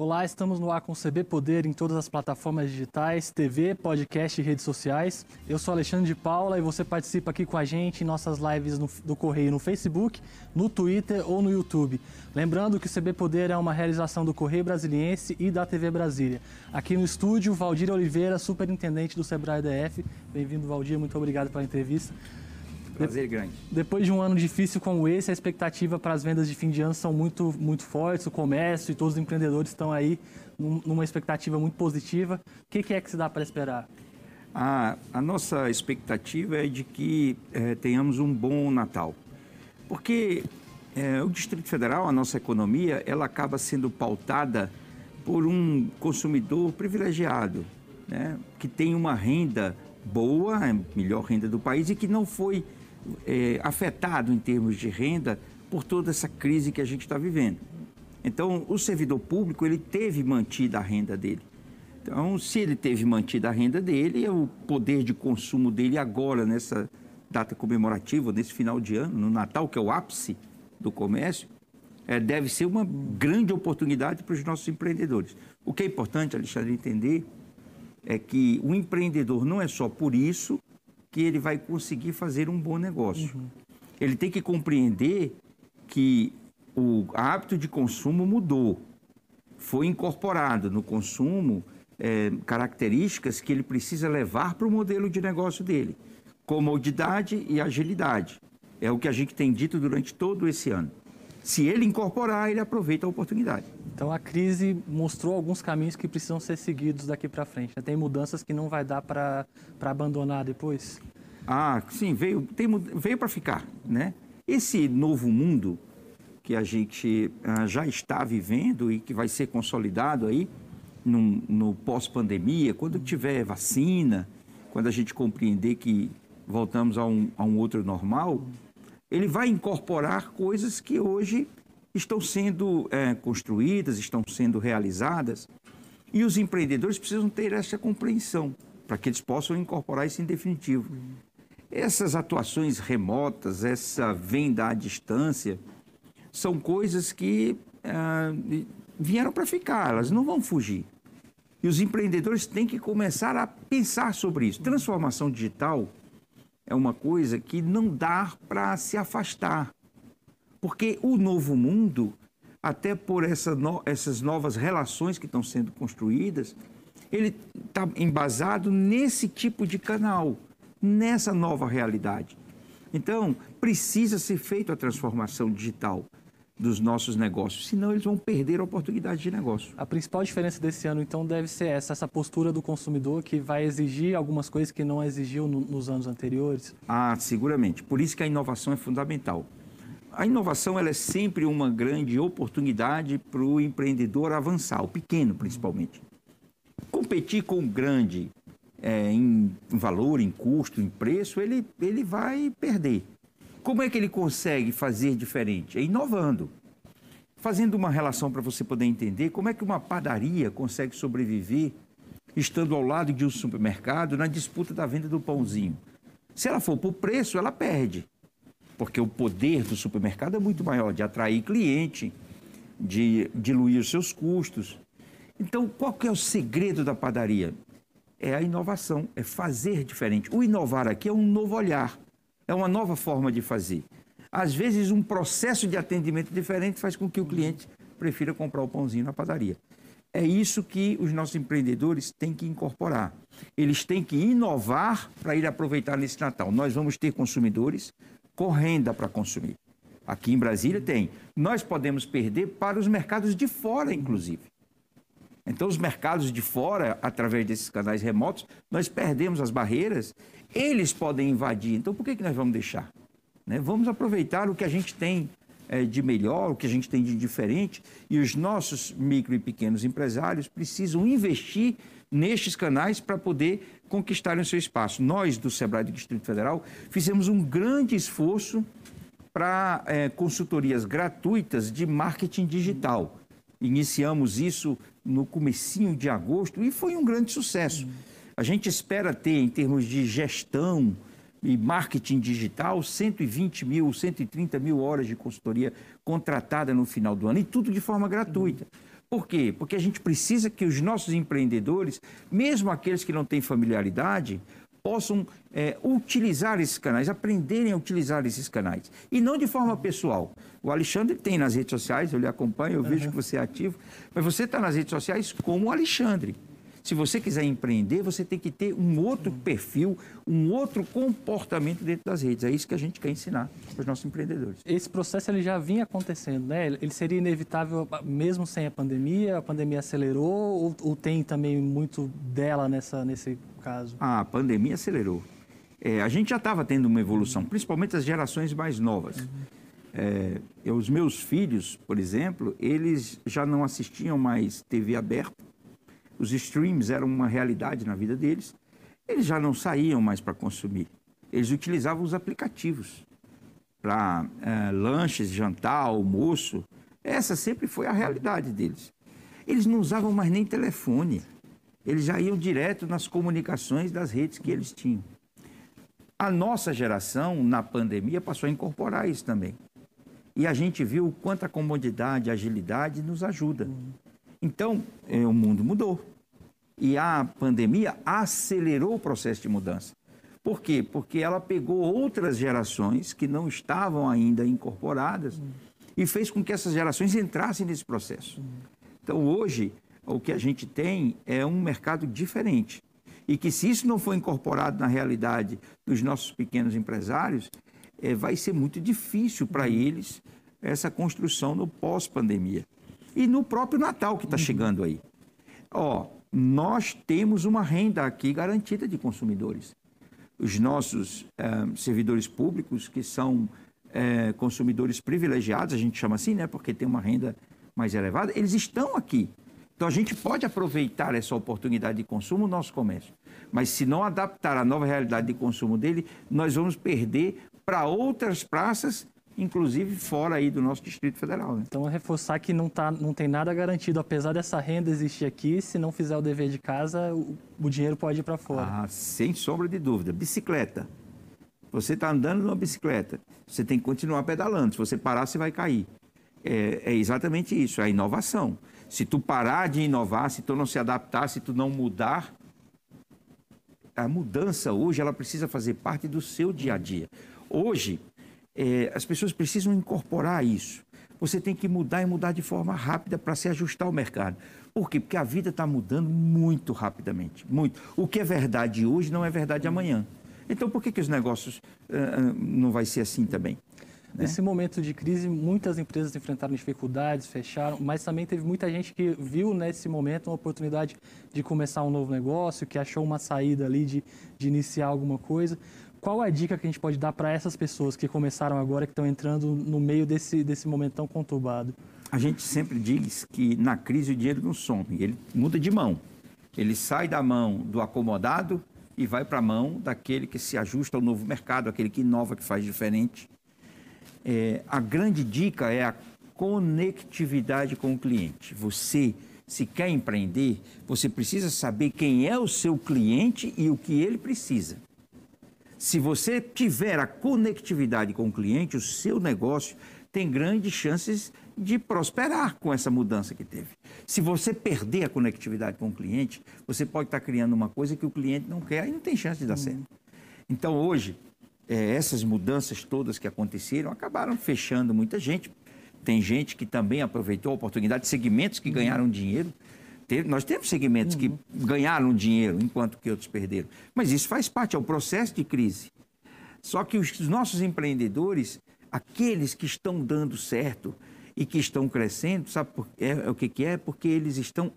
Olá, estamos no ar com CB Poder em todas as plataformas digitais, TV, podcast e redes sociais. Eu sou Alexandre de Paula e você participa aqui com a gente em nossas lives no, do Correio no Facebook, no Twitter ou no YouTube. Lembrando que o CB Poder é uma realização do Correio Brasiliense e da TV Brasília. Aqui no estúdio, Valdir Oliveira, superintendente do Sebrae DF. Bem-vindo, Valdir, muito obrigado pela entrevista. Prazer grande. Depois de um ano difícil como esse, a expectativa para as vendas de fim de ano são muito, muito fortes, o comércio e todos os empreendedores estão aí numa expectativa muito positiva. O que, é que se dá para esperar? A, a, nossa expectativa é de que é, tenhamos um bom Natal. Porque é, o Distrito Federal, a nossa economia, ela acaba sendo pautada por um consumidor privilegiado, né? que tem uma renda boa, a melhor renda do país e que não foi é, afetado em termos de renda por toda essa crise que a gente está vivendo. Então, o servidor público, ele teve mantida a renda dele. Então, se ele teve mantida a renda dele, o poder de consumo dele agora, nessa data comemorativa, nesse final de ano, no Natal, que é o ápice do comércio, é, deve ser uma grande oportunidade para os nossos empreendedores. O que é importante, Alexandre, entender é que o empreendedor não é só por isso que ele vai conseguir fazer um bom negócio. Uhum. Ele tem que compreender que o hábito de consumo mudou. Foi incorporado no consumo é, características que ele precisa levar para o modelo de negócio dele. Comodidade e agilidade. É o que a gente tem dito durante todo esse ano. Se ele incorporar, ele aproveita a oportunidade. Então a crise mostrou alguns caminhos que precisam ser seguidos daqui para frente. Tem mudanças que não vai dar para abandonar depois? Ah, sim, veio, tem, veio para ficar, né? Esse novo mundo que a gente ah, já está vivendo e que vai ser consolidado aí no, no pós-pandemia, quando tiver vacina, quando a gente compreender que voltamos a um, a um outro normal, ele vai incorporar coisas que hoje estão sendo é, construídas, estão sendo realizadas, e os empreendedores precisam ter essa compreensão para que eles possam incorporar isso em definitivo. Essas atuações remotas, essa venda à distância, são coisas que é, vieram para ficar, elas não vão fugir. E os empreendedores têm que começar a pensar sobre isso. Transformação digital é uma coisa que não dá para se afastar. Porque o novo mundo, até por essa no, essas novas relações que estão sendo construídas, ele está embasado nesse tipo de canal, nessa nova realidade. Então, precisa ser feita a transformação digital dos nossos negócios, senão eles vão perder a oportunidade de negócio. A principal diferença desse ano, então, deve ser essa, essa postura do consumidor que vai exigir algumas coisas que não exigiu no, nos anos anteriores? Ah, seguramente. Por isso que a inovação é fundamental. A inovação ela é sempre uma grande oportunidade para o empreendedor avançar, o pequeno principalmente. Competir com o grande é, em valor, em custo, em preço, ele, ele vai perder. Como é que ele consegue fazer diferente? É inovando. Fazendo uma relação para você poder entender como é que uma padaria consegue sobreviver estando ao lado de um supermercado na disputa da venda do pãozinho. Se ela for por preço, ela perde. Porque o poder do supermercado é muito maior de atrair cliente, de diluir os seus custos. Então, qual que é o segredo da padaria? É a inovação, é fazer diferente. O inovar aqui é um novo olhar é uma nova forma de fazer. Às vezes, um processo de atendimento diferente faz com que o cliente prefira comprar o pãozinho na padaria. É isso que os nossos empreendedores têm que incorporar. Eles têm que inovar para ir aproveitar nesse Natal. Nós vamos ter consumidores com renda para consumir. Aqui em Brasília tem. Nós podemos perder para os mercados de fora, inclusive. Então, os mercados de fora, através desses canais remotos, nós perdemos as barreiras eles podem invadir, então por que, que nós vamos deixar? Né? Vamos aproveitar o que a gente tem é, de melhor, o que a gente tem de diferente, e os nossos micro e pequenos empresários precisam investir nestes canais para poder conquistarem o seu espaço. Nós, do Sebrae do Distrito Federal, fizemos um grande esforço para é, consultorias gratuitas de marketing digital. Iniciamos isso no comecinho de agosto e foi um grande sucesso. A gente espera ter, em termos de gestão e marketing digital, 120 mil, 130 mil horas de consultoria contratada no final do ano, e tudo de forma gratuita. Por quê? Porque a gente precisa que os nossos empreendedores, mesmo aqueles que não têm familiaridade, possam é, utilizar esses canais, aprenderem a utilizar esses canais. E não de forma pessoal. O Alexandre tem nas redes sociais, eu lhe acompanho, eu vejo que você é ativo, mas você está nas redes sociais como o Alexandre. Se você quiser empreender, você tem que ter um outro perfil, um outro comportamento dentro das redes. É isso que a gente quer ensinar para os nossos empreendedores. Esse processo ele já vinha acontecendo, né? Ele seria inevitável mesmo sem a pandemia? A pandemia acelerou ou, ou tem também muito dela nessa, nesse caso? Ah, a pandemia acelerou. É, a gente já estava tendo uma evolução, principalmente as gerações mais novas. Uhum. É, os meus filhos, por exemplo, eles já não assistiam mais TV aberta, os streams eram uma realidade na vida deles, eles já não saíam mais para consumir. Eles utilizavam os aplicativos para é, lanches, jantar, almoço. Essa sempre foi a realidade deles. Eles não usavam mais nem telefone. Eles já iam direto nas comunicações das redes que eles tinham. A nossa geração, na pandemia, passou a incorporar isso também. E a gente viu quanta comodidade, agilidade nos ajuda. Então, é, o mundo mudou. E a pandemia acelerou o processo de mudança. Por quê? Porque ela pegou outras gerações que não estavam ainda incorporadas e fez com que essas gerações entrassem nesse processo. Então, hoje, o que a gente tem é um mercado diferente. E que, se isso não for incorporado na realidade dos nossos pequenos empresários, é, vai ser muito difícil para eles essa construção no pós-pandemia. E no próprio Natal que está uhum. chegando aí. Ó, nós temos uma renda aqui garantida de consumidores. Os nossos é, servidores públicos, que são é, consumidores privilegiados, a gente chama assim, né, porque tem uma renda mais elevada, eles estão aqui. Então a gente pode aproveitar essa oportunidade de consumo no nosso comércio. Mas se não adaptar a nova realidade de consumo dele, nós vamos perder para outras praças inclusive fora aí do nosso Distrito Federal. Né? Então, reforçar que não, tá, não tem nada garantido, apesar dessa renda existir aqui, se não fizer o dever de casa, o, o dinheiro pode ir para fora. Ah, sem sombra de dúvida. Bicicleta. Você está andando numa bicicleta, você tem que continuar pedalando. Se você parar, você vai cair. É, é exatamente isso, é a inovação. Se tu parar de inovar, se tu não se adaptar, se tu não mudar, a mudança hoje ela precisa fazer parte do seu dia a dia. Hoje, é, as pessoas precisam incorporar isso. Você tem que mudar e mudar de forma rápida para se ajustar ao mercado. Por quê? Porque a vida está mudando muito rapidamente. Muito. O que é verdade hoje não é verdade amanhã. Então, por que, que os negócios uh, não vai ser assim também? Né? Nesse momento de crise, muitas empresas enfrentaram dificuldades, fecharam, mas também teve muita gente que viu nesse momento uma oportunidade de começar um novo negócio, que achou uma saída ali de, de iniciar alguma coisa. Qual a dica que a gente pode dar para essas pessoas que começaram agora, que estão entrando no meio desse, desse momento tão conturbado? A gente sempre diz que na crise o dinheiro não some, ele muda de mão. Ele sai da mão do acomodado e vai para a mão daquele que se ajusta ao novo mercado, aquele que inova, que faz diferente. É, a grande dica é a conectividade com o cliente. Você, se quer empreender, você precisa saber quem é o seu cliente e o que ele precisa. Se você tiver a conectividade com o cliente, o seu negócio tem grandes chances de prosperar com essa mudança que teve. Se você perder a conectividade com o cliente, você pode estar criando uma coisa que o cliente não quer e não tem chance de dar certo. Então, hoje, é, essas mudanças todas que aconteceram acabaram fechando muita gente. Tem gente que também aproveitou a oportunidade, segmentos que ganharam dinheiro Teve, nós temos segmentos uhum. que ganharam dinheiro enquanto que outros perderam. Mas isso faz parte, é o processo de crise. Só que os nossos empreendedores, aqueles que estão dando certo e que estão crescendo, sabe por, é, é o que, que é? Porque eles estão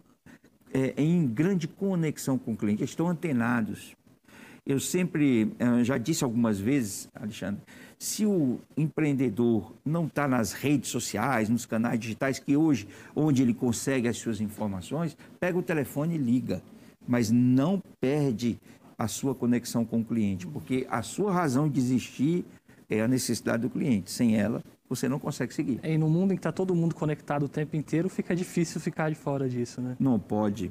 é, em grande conexão com o cliente, estão antenados. Eu sempre, eh, já disse algumas vezes, Alexandre, se o empreendedor não está nas redes sociais, nos canais digitais, que hoje, onde ele consegue as suas informações, pega o telefone e liga, mas não perde a sua conexão com o cliente, porque a sua razão de existir é a necessidade do cliente. Sem ela, você não consegue seguir. E no mundo em que está todo mundo conectado o tempo inteiro, fica difícil ficar de fora disso, né? Não pode.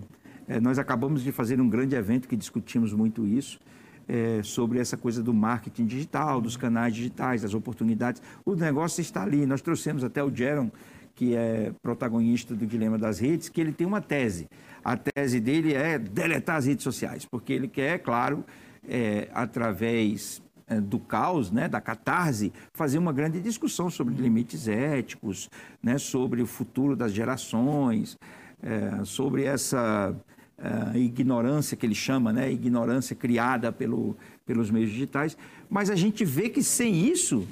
É, nós acabamos de fazer um grande evento que discutimos muito isso é, sobre essa coisa do marketing digital, dos canais digitais, das oportunidades. O negócio está ali. Nós trouxemos até o Jaron, que é protagonista do Dilema das Redes, que ele tem uma tese. A tese dele é deletar as redes sociais, porque ele quer, claro, é, através é, do caos, né, da catarse, fazer uma grande discussão sobre limites éticos, né, sobre o futuro das gerações, é, sobre essa é, ignorância que ele chama, né, ignorância criada pelo, pelos meios digitais. Mas a gente vê que sem isso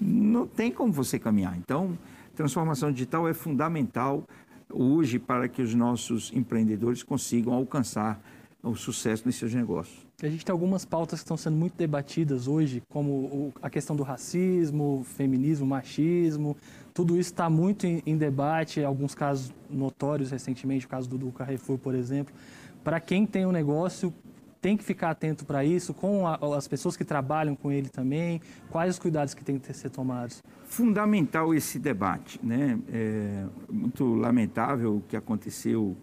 não tem como você caminhar. Então, transformação digital é fundamental hoje para que os nossos empreendedores consigam alcançar o sucesso nos seus negócios. A gente tem algumas pautas que estão sendo muito debatidas hoje, como a questão do racismo, feminismo, machismo. Tudo isso está muito em, em debate, alguns casos notórios recentemente, o caso do, do Carrefour, por exemplo. Para quem tem um negócio, tem que ficar atento para isso, com a, as pessoas que trabalham com ele também, quais os cuidados que têm que ser tomados? Fundamental esse debate, né? É muito lamentável o que aconteceu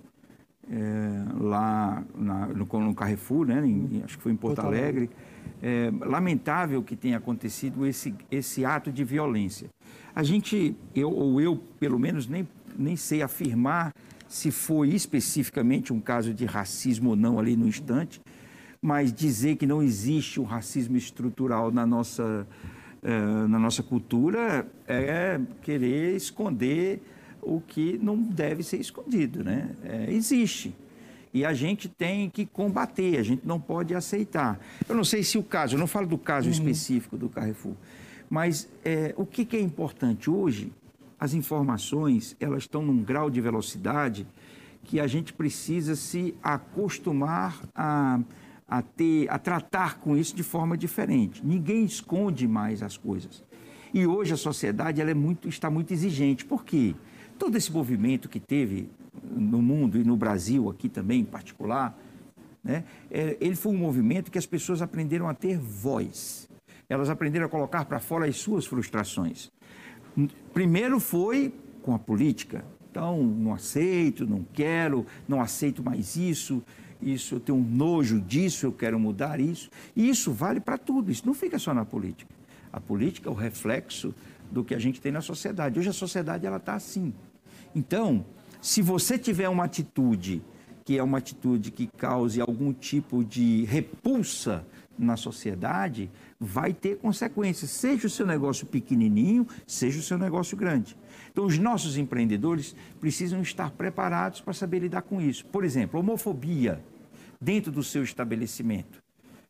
é, lá na, no, no, Carrefour, né? Em, acho que foi em Porto, Porto Alegre. É, lamentável que tenha acontecido esse, esse ato de violência. A gente, eu, ou eu, pelo menos, nem, nem sei afirmar se foi especificamente um caso de racismo ou não ali no instante, mas dizer que não existe um racismo estrutural na nossa, uh, na nossa cultura é querer esconder o que não deve ser escondido, né? É, existe. E a gente tem que combater, a gente não pode aceitar. Eu não sei se o caso, eu não falo do caso uhum. específico do Carrefour, mas é, o que, que é importante hoje? As informações, elas estão num grau de velocidade que a gente precisa se acostumar a a, ter, a tratar com isso de forma diferente. Ninguém esconde mais as coisas. E hoje a sociedade ela é muito, está muito exigente. Por quê? Todo esse movimento que teve no mundo e no Brasil aqui também em particular, né, é, ele foi um movimento que as pessoas aprenderam a ter voz. Elas aprenderam a colocar para fora as suas frustrações. Primeiro foi com a política. Então, não aceito, não quero, não aceito mais isso isso, eu tenho um nojo disso, eu quero mudar isso. E isso vale para tudo, isso não fica só na política. A política é o reflexo do que a gente tem na sociedade. Hoje a sociedade ela está assim. Então, se você tiver uma atitude que é uma atitude que cause algum tipo de repulsa na sociedade, vai ter consequências, seja o seu negócio pequenininho, seja o seu negócio grande. Então, os nossos empreendedores precisam estar preparados para saber lidar com isso. Por exemplo, homofobia dentro do seu estabelecimento.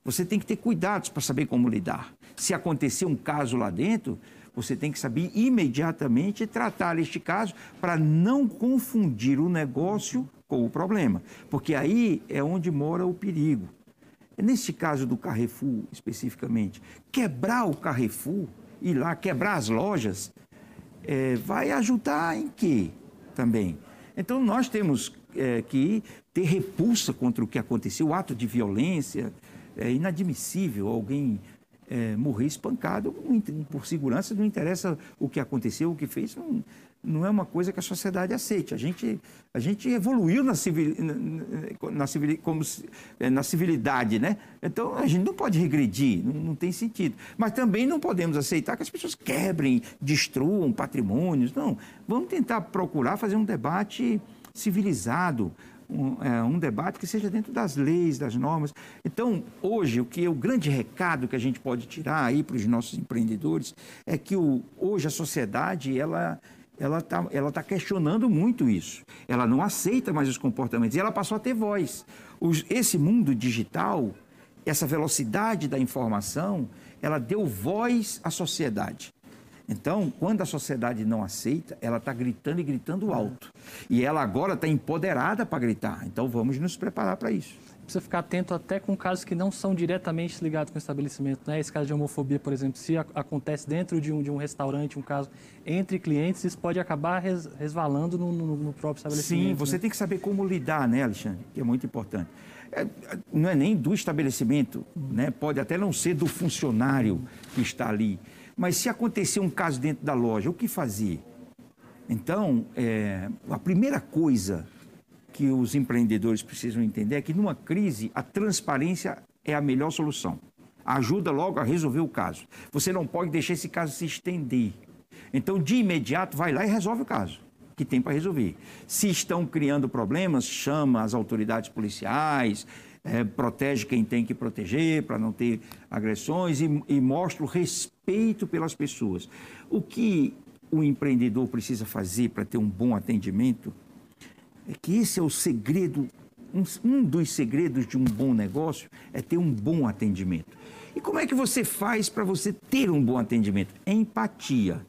Você tem que ter cuidados para saber como lidar. Se acontecer um caso lá dentro, você tem que saber imediatamente tratar este caso para não confundir o negócio com o problema, porque aí é onde mora o perigo. Neste caso do Carrefour, especificamente, quebrar o Carrefour, ir lá quebrar as lojas, é, vai ajudar em quê também? Então, nós temos é, que ter repulsa contra o que aconteceu, o ato de violência. É inadmissível alguém é, morrer espancado por segurança, não interessa o que aconteceu, o que fez, não, não é uma coisa que a sociedade aceite. A gente, a gente evoluiu na, civil, na, civil, como, é, na civilidade, né? Então a gente não pode regredir, não, não, tem sentido. Mas também não podemos aceitar que as pessoas quebrem, destruam patrimônios. Não, vamos tentar procurar fazer um debate civilizado, um, é, um, debate que seja dentro das leis, das normas. Então, hoje, o que é o grande recado que a gente pode tirar aí para os nossos empreendedores é que o, hoje a sociedade ela ela está ela tá questionando muito isso. Ela não aceita mais os comportamentos e ela passou a ter voz. Os, esse mundo digital, essa velocidade da informação, ela deu voz à sociedade. Então, quando a sociedade não aceita, ela está gritando e gritando alto. E ela agora está empoderada para gritar. Então, vamos nos preparar para isso. Precisa ficar atento até com casos que não são diretamente ligados com o estabelecimento. Né? Esse caso de homofobia, por exemplo, se acontece dentro de um, de um restaurante, um caso entre clientes, isso pode acabar res, resvalando no, no, no, próprio estabelecimento. Sim, você né? tem que saber como lidar, né, Alexandre? Que é muito importante. É, não é nem do estabelecimento, né? pode até não ser do funcionário que está ali mas se acontecer um caso dentro da loja, o que fazer? Então, é, a primeira coisa que os empreendedores precisam entender é que numa crise a transparência é a melhor solução. Ajuda logo a resolver o caso. Você não pode deixar esse caso se estender. Então, de imediato, vai lá e resolve o caso. que tem para resolver. Se estão criando problemas, chama as autoridades policiais, é, protege quem tem que proteger para não ter agressões e, e mostra o respeito pelas pessoas. O que o empreendedor precisa fazer para ter um bom atendimento é que esse é o segredo, um, um dos segredos de um bom negócio é ter um bom atendimento. E como é que você faz para você ter um bom atendimento? Empatia.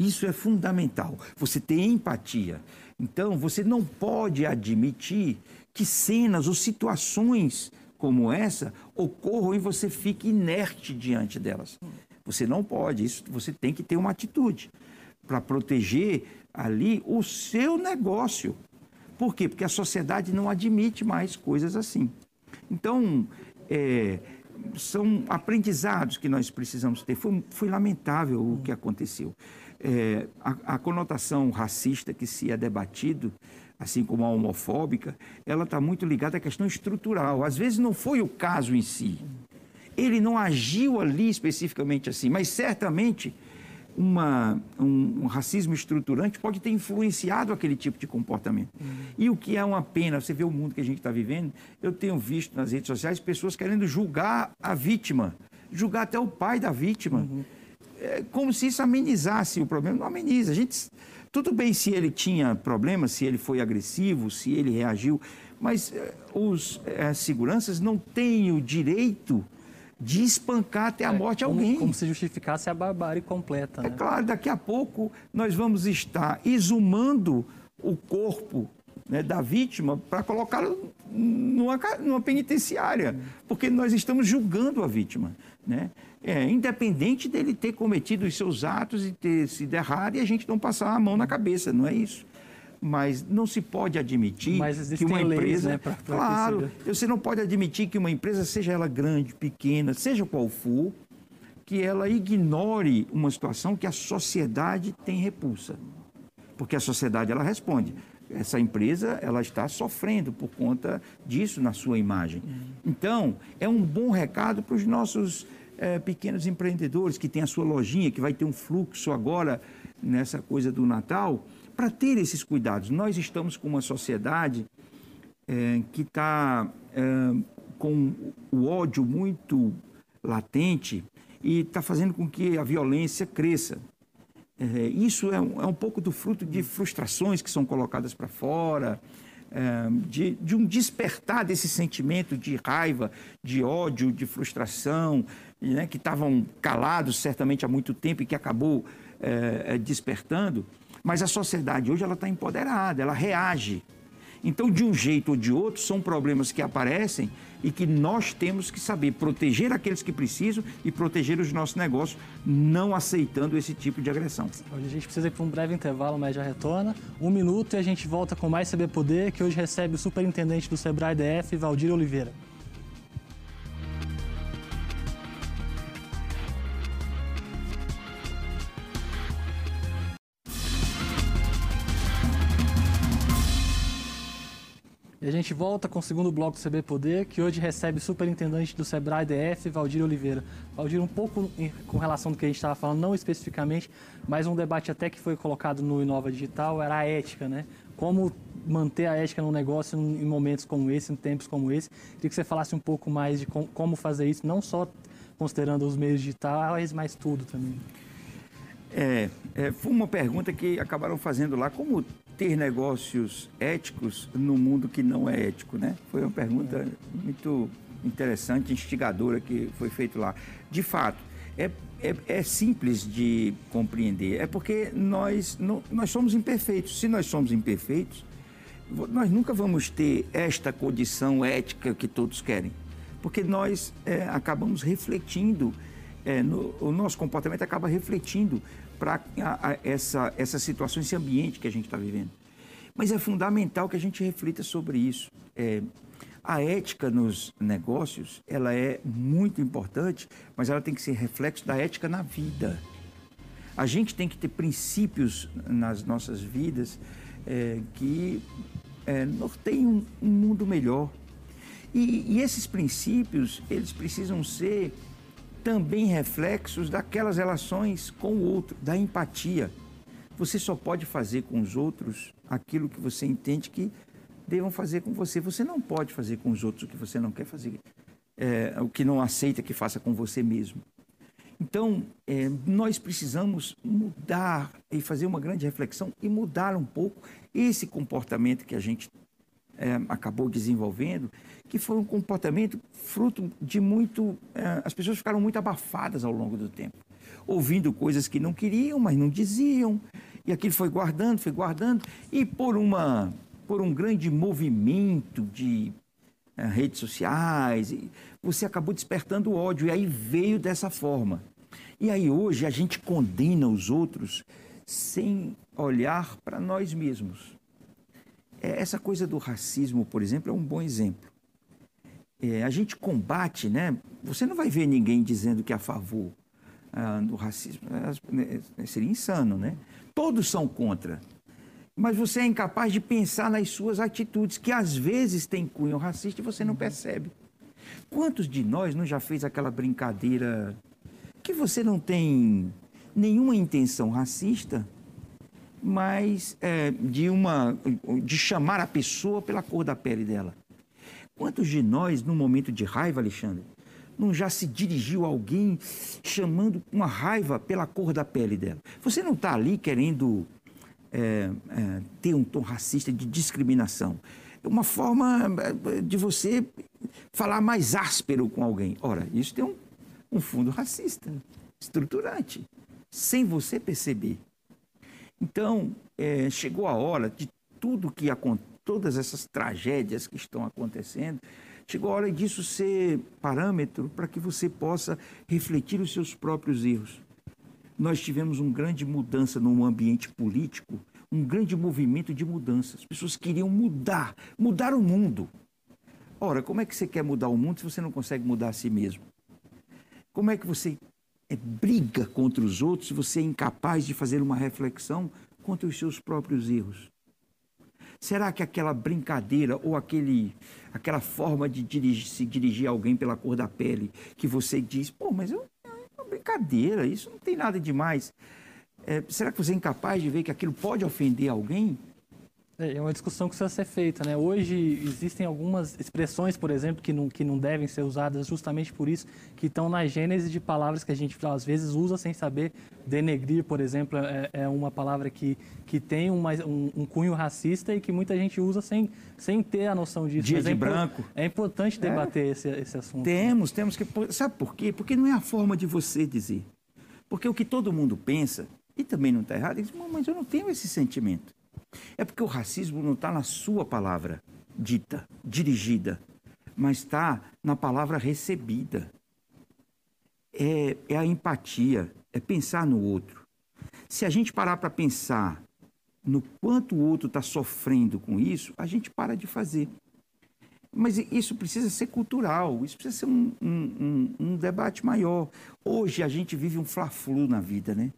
Isso é fundamental. Você ter empatia. Então, você não pode admitir que cenas ou situações como essa ocorram e você fique inerte diante delas. Você não pode, isso você tem que ter uma atitude para proteger ali o seu negócio. Por quê? Porque a sociedade não admite mais coisas assim. Então, é, são aprendizados que nós precisamos ter. Foi, foi lamentável o que aconteceu. É, a, a, conotação racista que se é debatido, assim como a homofóbica, ela está muito ligada à questão estrutural. Às vezes não foi o caso em si. Ele não agiu ali especificamente assim, mas certamente uma, um, um, racismo estruturante pode ter influenciado aquele tipo de comportamento. E o que é uma pena, você vê o mundo que a gente está vivendo, eu tenho visto nas redes sociais pessoas querendo julgar a vítima, julgar até o pai da vítima, uhum. É, como se isso amenizasse o problema. Não ameniza. A gente, tudo bem se ele tinha problemas, se ele foi agressivo, se ele reagiu, mas é, os é, seguranças não têm o direito de espancar até a é, morte como, alguém. Como se justificasse a barbárie completa. É né? claro, daqui a pouco nós vamos estar exumando o corpo né, da vítima para colocá-lo numa, numa penitenciária, porque nós estamos julgando a vítima. Né? É, independente dele ter cometido os seus atos e ter sido errado e a gente não passar a mão na cabeça, não é isso mas não se pode admitir que uma empresa. Leis, né, pra, pra claro, você não pode admitir que uma empresa, seja ela grande, pequena, seja qual for, que ela ignore uma situação que a sociedade tem repulsa. Porque a sociedade ela responde. Essa empresa ela está sofrendo por conta disso na sua imagem. Então, é um bom recado para os nossos é, pequenos empreendedores que têm a sua lojinha, que vai ter um fluxo agora nessa coisa do Natal para ter esses cuidados. Nós estamos com uma sociedade é, que está é, com o ódio muito latente e está fazendo com que a violência cresça. É, isso é um, é um, pouco do fruto de frustrações que são colocadas para fora, é, de, de, um despertar desse sentimento de raiva, de ódio, de frustração, né, que estavam calados certamente há muito tempo e que acabou é, despertando. Mas a sociedade hoje ela está empoderada, ela reage. Então, de um jeito ou de outro, são problemas que aparecem e que nós temos que saber proteger aqueles que precisam e proteger os nossos negócios, não aceitando esse tipo de agressão. Hoje a gente precisa ir para um breve intervalo, mas já retorna. Um minuto e a gente volta com mais CB Poder, que hoje recebe o superintendente do Sebrae DF, Valdir Oliveira. Gente volta com o segundo bloco do CB Poder, que hoje recebe o superintendente do Sebrae DF, Valdir Oliveira. Valdir, um pouco com relação do que a gente estava falando, não especificamente, mas um debate até que foi colocado no Inova Digital era a ética, né? Como manter a ética no negócio em momentos como esse, em tempos como esse. Queria que você falasse um pouco mais de como fazer isso, não só considerando os meios digitais, mas tudo também. É, é, foi uma pergunta que acabaram fazendo lá, como ter negócios éticos no mundo que não é ético, né? Foi uma pergunta muito interessante, instigadora que foi feita lá. De fato, é, é, é, simples de compreender. É porque nós, não, nós somos imperfeitos. Se nós somos imperfeitos, nós nunca vamos ter esta condição ética que todos querem. Porque nós é, acabamos refletindo, é, no, o nosso comportamento acaba refletindo para essa, essa situação, esse ambiente que a gente está vivendo. Mas é fundamental que a gente reflita sobre isso. É, a ética nos negócios, ela é muito importante, mas ela tem que ser reflexo da ética na vida. A gente tem que ter princípios nas nossas vidas é, que é, norteiam um, mundo melhor. E, e esses princípios, eles precisam ser também reflexos daquelas relações com o outro, da empatia. Você só pode fazer com os outros aquilo que você entende que devam fazer com você. Você não pode fazer com os outros o que você não quer fazer, é, o que não aceita que faça com você mesmo. Então, é, nós precisamos mudar e fazer uma grande reflexão e mudar um pouco esse comportamento que a gente é, acabou desenvolvendo, que foi um comportamento fruto de muito. É, as pessoas ficaram muito abafadas ao longo do tempo, ouvindo coisas que não queriam, mas não diziam, e aquilo foi guardando, foi guardando, e por uma por um grande movimento de uh, redes sociais, você acabou despertando ódio e aí veio dessa forma. E aí hoje a gente condena os outros sem olhar para nós mesmos. É, essa coisa do racismo, por exemplo, é um bom exemplo. É, a gente combate, né? Você não vai ver ninguém dizendo que é a favor ah, do racismo. É, é, seria insano, né? Todos são contra mas você é incapaz de pensar nas suas atitudes, que às vezes têm cunho racista e você não percebe. Quantos de nós não já fez aquela brincadeira que você não tem nenhuma intenção racista, mas é, de uma de chamar a pessoa pela cor da pele dela? Quantos de nós, no momento de raiva, Alexandre, não já se dirigiu a alguém chamando uma raiva pela cor da pele dela? Você não está ali querendo é, é, ter um tom racista de discriminação. É uma forma é, de você falar mais áspero com alguém. Ora, isso tem um, um fundo racista, estruturante, sem você perceber. Então, é, chegou a hora de tudo que todas essas tragédias que estão acontecendo, chegou a hora disso ser parâmetro para que você possa refletir os seus próprios erros nós tivemos uma grande mudança no ambiente político, um grande movimento de mudança. As pessoas queriam mudar, mudar o mundo. Ora, como é que você quer mudar o mundo se você não consegue mudar a si mesmo? Como é que você é, briga contra os outros se você é incapaz de fazer uma reflexão contra os seus próprios erros? Será que aquela brincadeira ou aquele, aquela forma de dirigir, se dirigir a alguém pela cor da pele que você diz, pô, mas eu brincadeira, isso não tem nada demais. É, será que você é incapaz de ver que aquilo pode ofender alguém? É, é uma discussão que precisa ser feita, né? Hoje existem algumas expressões, por exemplo, que não, que não devem ser usadas justamente por isso, que estão na gênese de palavras que a gente às vezes usa sem saber. Denegrir, por exemplo, é, é uma palavra que, que tem uma, um, um, cunho racista e que muita gente usa sem, sem ter a noção disso. Dia Mas de é branco. É importante é. debater esse, esse assunto. Temos, temos que. Sabe por quê? Porque não é a forma de você dizer. Porque o que todo mundo pensa, e também não está errado, diz, mas eu não tenho esse sentimento. É porque o racismo não está na sua palavra dita, dirigida, mas está na palavra recebida. É, é a empatia, é pensar no outro. Se a gente parar para pensar no quanto o outro está sofrendo com isso, a gente para de fazer. Mas isso precisa ser cultural, isso precisa ser um, um, um, um debate maior. Hoje a gente vive um fla-flu na vida, né?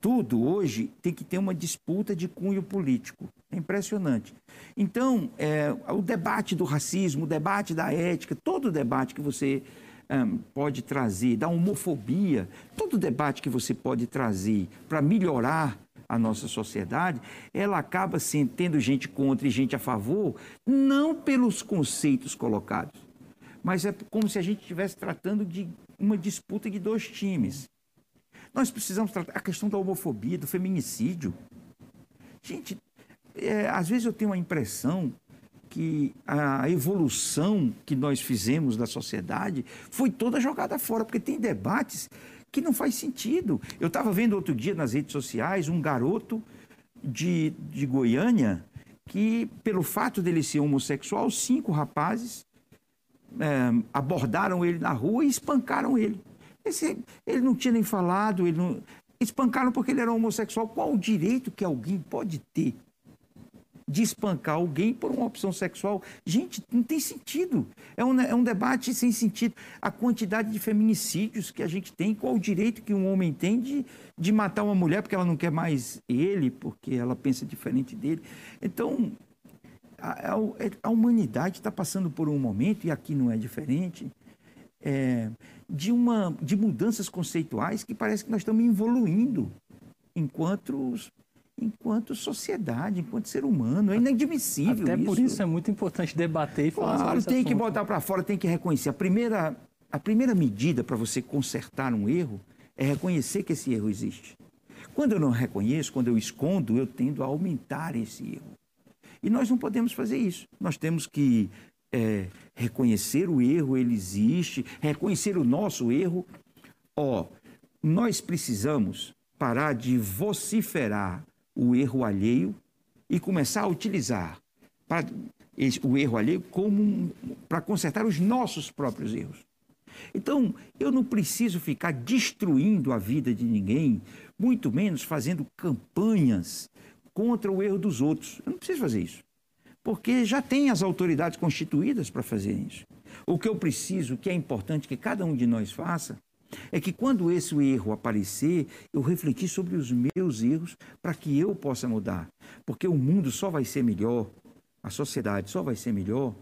Tudo hoje tem que ter uma disputa de cunho político. É impressionante. Então, é, o debate do racismo, o debate da ética, todo debate que você um, pode trazer, da homofobia, todo debate que você pode trazer para melhorar a nossa sociedade, ela acaba sendo, tendo gente contra e gente a favor, não pelos conceitos colocados, mas é como se a gente estivesse tratando de uma disputa de dois times. Nós precisamos tratar a questão da homofobia, do feminicídio. Gente, é, às vezes eu tenho a impressão que a evolução que nós fizemos da sociedade foi toda jogada fora, porque tem debates que não faz sentido. Eu estava vendo outro dia nas redes sociais um garoto de, de Goiânia que, pelo fato dele ser homossexual, cinco rapazes é, abordaram ele na rua e espancaram ele. Esse, ele não tinha nem falado, ele não... espancaram porque ele era homossexual. Qual o direito que alguém pode ter de espancar alguém por uma opção sexual? Gente, não tem sentido. É um, é um debate sem sentido. A quantidade de feminicídios que a gente tem, qual o direito que um homem tem de, de matar uma mulher porque ela não quer mais ele, porque ela pensa diferente dele. Então, a, a, a humanidade está passando por um momento, e aqui não é diferente, é, de, uma, de mudanças conceituais que parece que nós estamos evoluindo. enquanto enquanto sociedade, enquanto ser humano. É inadmissível Até isso. por isso é muito importante debater e falar claro, sobre tem esse que assunto. botar para fora, tem que reconhecer. A primeira, a primeira medida para você consertar um erro é reconhecer que esse erro existe. Quando eu não reconheço, quando eu escondo, eu tendo a aumentar esse erro. E nós não podemos fazer isso. Nós temos que é, reconhecer o erro, ele existe, reconhecer o nosso erro. Ó, nós precisamos parar de vociferar o erro alheio e começar a utilizar para o erro alheio como para consertar os nossos próprios erros. Então, eu não preciso ficar destruindo a vida de ninguém, muito menos fazendo campanhas contra o erro dos outros. Eu não preciso fazer isso. Porque já tem as autoridades constituídas para fazer isso. O que eu preciso, o que é importante que cada um de nós faça, é que quando esse erro aparecer, eu refletir sobre os meus erros para que eu possa mudar. Porque o mundo só vai ser melhor, a sociedade só vai ser melhor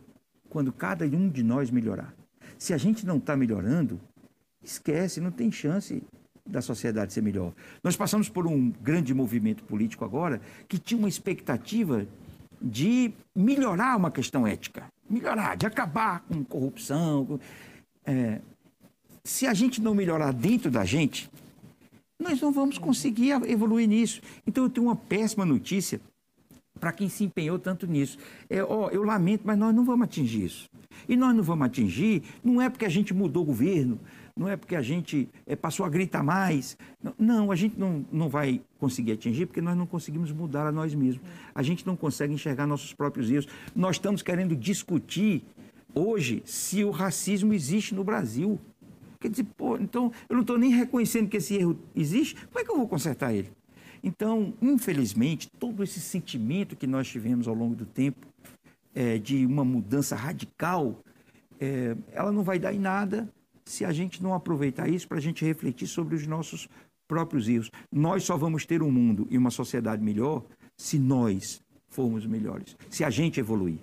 quando cada um de nós melhorar. Se a gente não está melhorando, esquece, não tem chance da sociedade ser melhor. Nós passamos por um grande movimento político agora que tinha uma expectativa de melhorar uma questão ética, melhorar, de acabar com corrupção. é, se a gente não melhorar dentro da gente, nós não vamos conseguir evoluir nisso. Então eu tenho uma péssima notícia para quem se empenhou tanto nisso. É, ó, eu lamento, mas nós não vamos atingir isso. E nós não vamos atingir, não é porque a gente mudou o governo, não é porque a gente é, passou a gritar mais. Não, não, a gente não, não vai conseguir atingir porque nós não conseguimos mudar a nós mesmos. A gente não consegue enxergar nossos próprios erros. Nós estamos querendo discutir hoje se o racismo existe no Brasil. Quer dizer, pô, então eu não estou nem reconhecendo que esse erro existe, como é que eu vou consertar ele? Então, infelizmente, todo esse sentimento que nós tivemos ao longo do tempo é, de uma mudança radical, é, ela não vai dar em nada se a gente não aproveitar isso para a gente refletir sobre os nossos próprios erros. Nós só vamos ter um mundo e uma sociedade melhor se nós formos melhores, se a gente evoluir.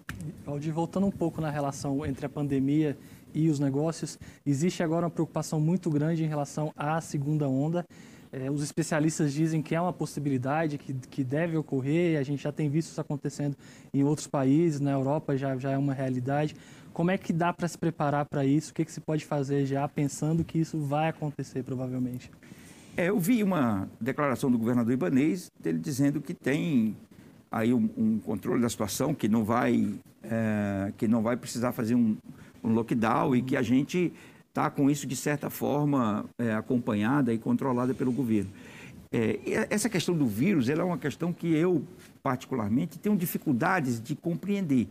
Aldir, voltando um pouco na relação entre a pandemia e os negócios, existe agora uma preocupação muito grande em relação à segunda onda. Eh, os especialistas dizem que é uma possibilidade, que, que deve ocorrer, a gente já tem visto isso acontecendo em outros países, na Europa já, já é uma realidade. Como é que dá para se preparar para isso? O que, que se pode fazer já pensando que isso vai acontecer, provavelmente? É, eu vi uma declaração do governador Ibanês, dele dizendo que tem aí um, um controle da situação, que não vai, é, que não vai precisar fazer um, um lockdown e que a gente está com isso, de certa forma, é, acompanhada e controlada pelo governo. É, essa questão do vírus ela é uma questão que eu, particularmente, tenho dificuldades de compreender,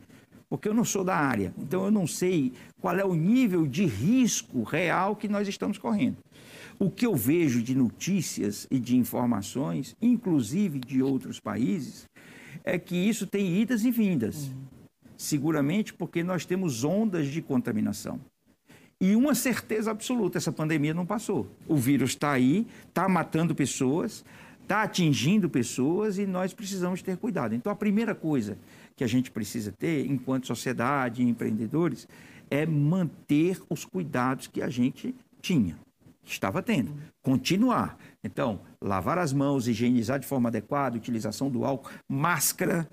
porque eu não sou da área, então eu não sei qual é o nível de risco real que nós estamos correndo. O que eu vejo de notícias e de informações, inclusive de outros países, é que isso tem idas e vindas. Seguramente porque nós temos ondas de contaminação. E uma certeza absoluta: essa pandemia não passou. O vírus está aí, está matando pessoas, está atingindo pessoas e nós precisamos ter cuidado. Então, a primeira coisa que a gente precisa ter, enquanto sociedade e empreendedores, é manter os cuidados que a gente tinha, estava tendo. Continuar. Então, lavar as mãos, higienizar de forma adequada, utilização do álcool, máscara,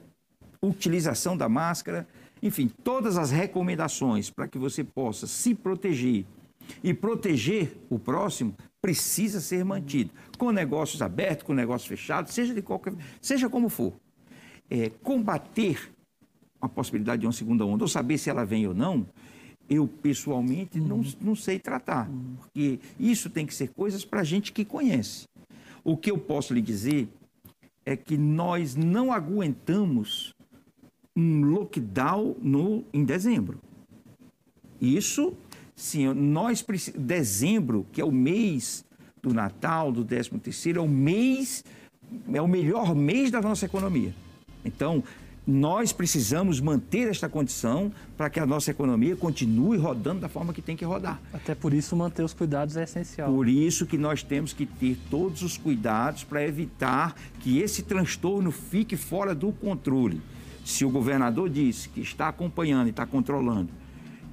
utilização da máscara, enfim, todas as recomendações para que você possa se proteger e proteger o próximo precisa ser mantido, com negócios abertos, com negócios fechados, seja de qualquer, seja como for. É, combater a possibilidade de uma segunda onda, ou saber se ela vem ou não, eu pessoalmente não, não sei tratar, porque isso tem que ser coisas para gente que conhece. O que eu posso lhe dizer é que nós não aguentamos um lockdown no, em dezembro. Isso, sim, nós precisamos. Dezembro, que é o mês do Natal, do 13 terceiro, é o mês, é o melhor mês da nossa economia. Então, nós precisamos manter esta condição para que a nossa economia continue rodando da forma que tem que rodar. Até por isso, manter os cuidados é essencial. Por isso que nós temos que ter todos os cuidados para evitar que esse transtorno fique fora do controle. Se o governador disse que está acompanhando e está controlando,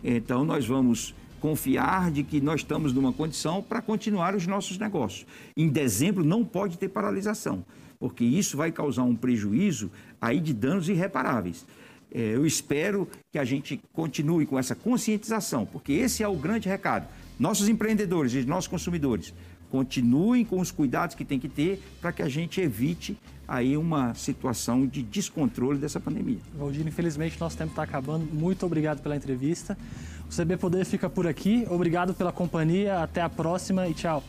então nós vamos confiar de que nós estamos numa condição para continuar os nossos negócios. Em dezembro não pode ter paralisação, porque isso vai causar um prejuízo aí de danos irreparáveis. É, eu espero que a gente continue com essa conscientização, porque esse é o grande recado. Nossos empreendedores e nossos consumidores continuem com os cuidados que tem que ter para que a gente evite aí uma situação de descontrole dessa pandemia. Valdir, infelizmente nosso tempo está acabando. Muito obrigado pela entrevista. O CB Poder fica por aqui. Obrigado pela companhia. Até a próxima e tchau.